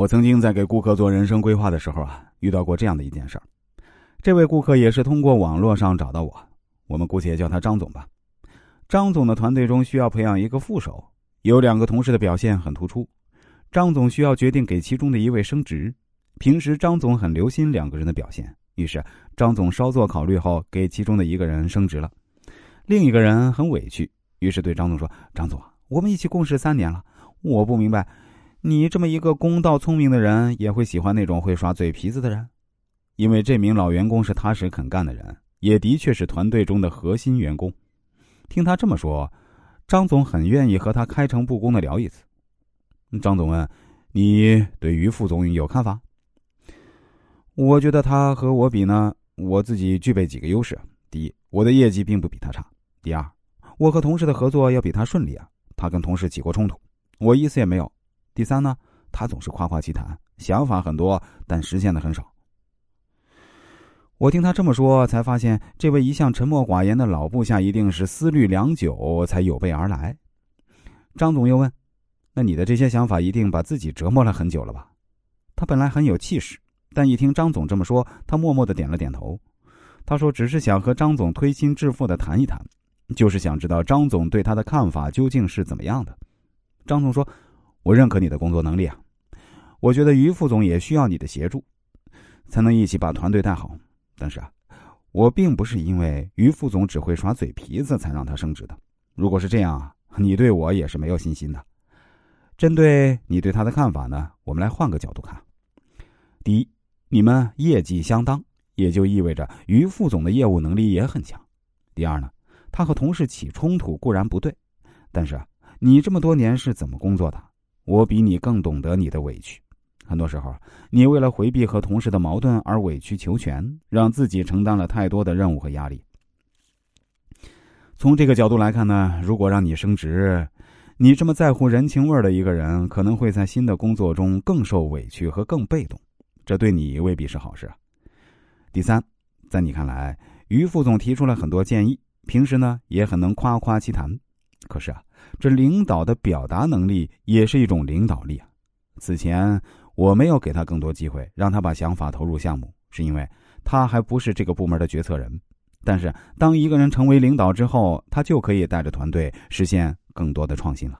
我曾经在给顾客做人生规划的时候啊，遇到过这样的一件事儿。这位顾客也是通过网络上找到我，我们姑且叫他张总吧。张总的团队中需要培养一个副手，有两个同事的表现很突出，张总需要决定给其中的一位升职。平时张总很留心两个人的表现，于是张总稍作考虑后给其中的一个人升职了。另一个人很委屈，于是对张总说：“张总，我们一起共事三年了，我不明白。”你这么一个公道聪明的人，也会喜欢那种会耍嘴皮子的人？因为这名老员工是踏实肯干的人，也的确是团队中的核心员工。听他这么说，张总很愿意和他开诚布公的聊一次。张总问：“你对于副总有看法？”我觉得他和我比呢，我自己具备几个优势：第一，我的业绩并不比他差；第二，我和同事的合作要比他顺利啊。他跟同事起过冲突，我一次也没有。第三呢，他总是夸夸其谈，想法很多，但实现的很少。我听他这么说，才发现这位一向沉默寡言的老部下一定是思虑良久才有备而来。张总又问：“那你的这些想法一定把自己折磨了很久了吧？”他本来很有气势，但一听张总这么说，他默默的点了点头。他说：“只是想和张总推心置腹的谈一谈，就是想知道张总对他的看法究竟是怎么样的。”张总说。我认可你的工作能力啊，我觉得于副总也需要你的协助，才能一起把团队带好。但是啊，我并不是因为于副总只会耍嘴皮子才让他升职的。如果是这样，你对我也是没有信心的。针对你对他的看法呢，我们来换个角度看。第一，你们业绩相当，也就意味着于副总的业务能力也很强。第二呢，他和同事起冲突固然不对，但是啊你这么多年是怎么工作的？我比你更懂得你的委屈，很多时候，你为了回避和同事的矛盾而委曲求全，让自己承担了太多的任务和压力。从这个角度来看呢，如果让你升职，你这么在乎人情味的一个人，可能会在新的工作中更受委屈和更被动，这对你未必是好事啊。第三，在你看来，于副总提出了很多建议，平时呢也很能夸夸其谈，可是啊。这领导的表达能力也是一种领导力啊！此前我没有给他更多机会，让他把想法投入项目，是因为他还不是这个部门的决策人。但是，当一个人成为领导之后，他就可以带着团队实现更多的创新了。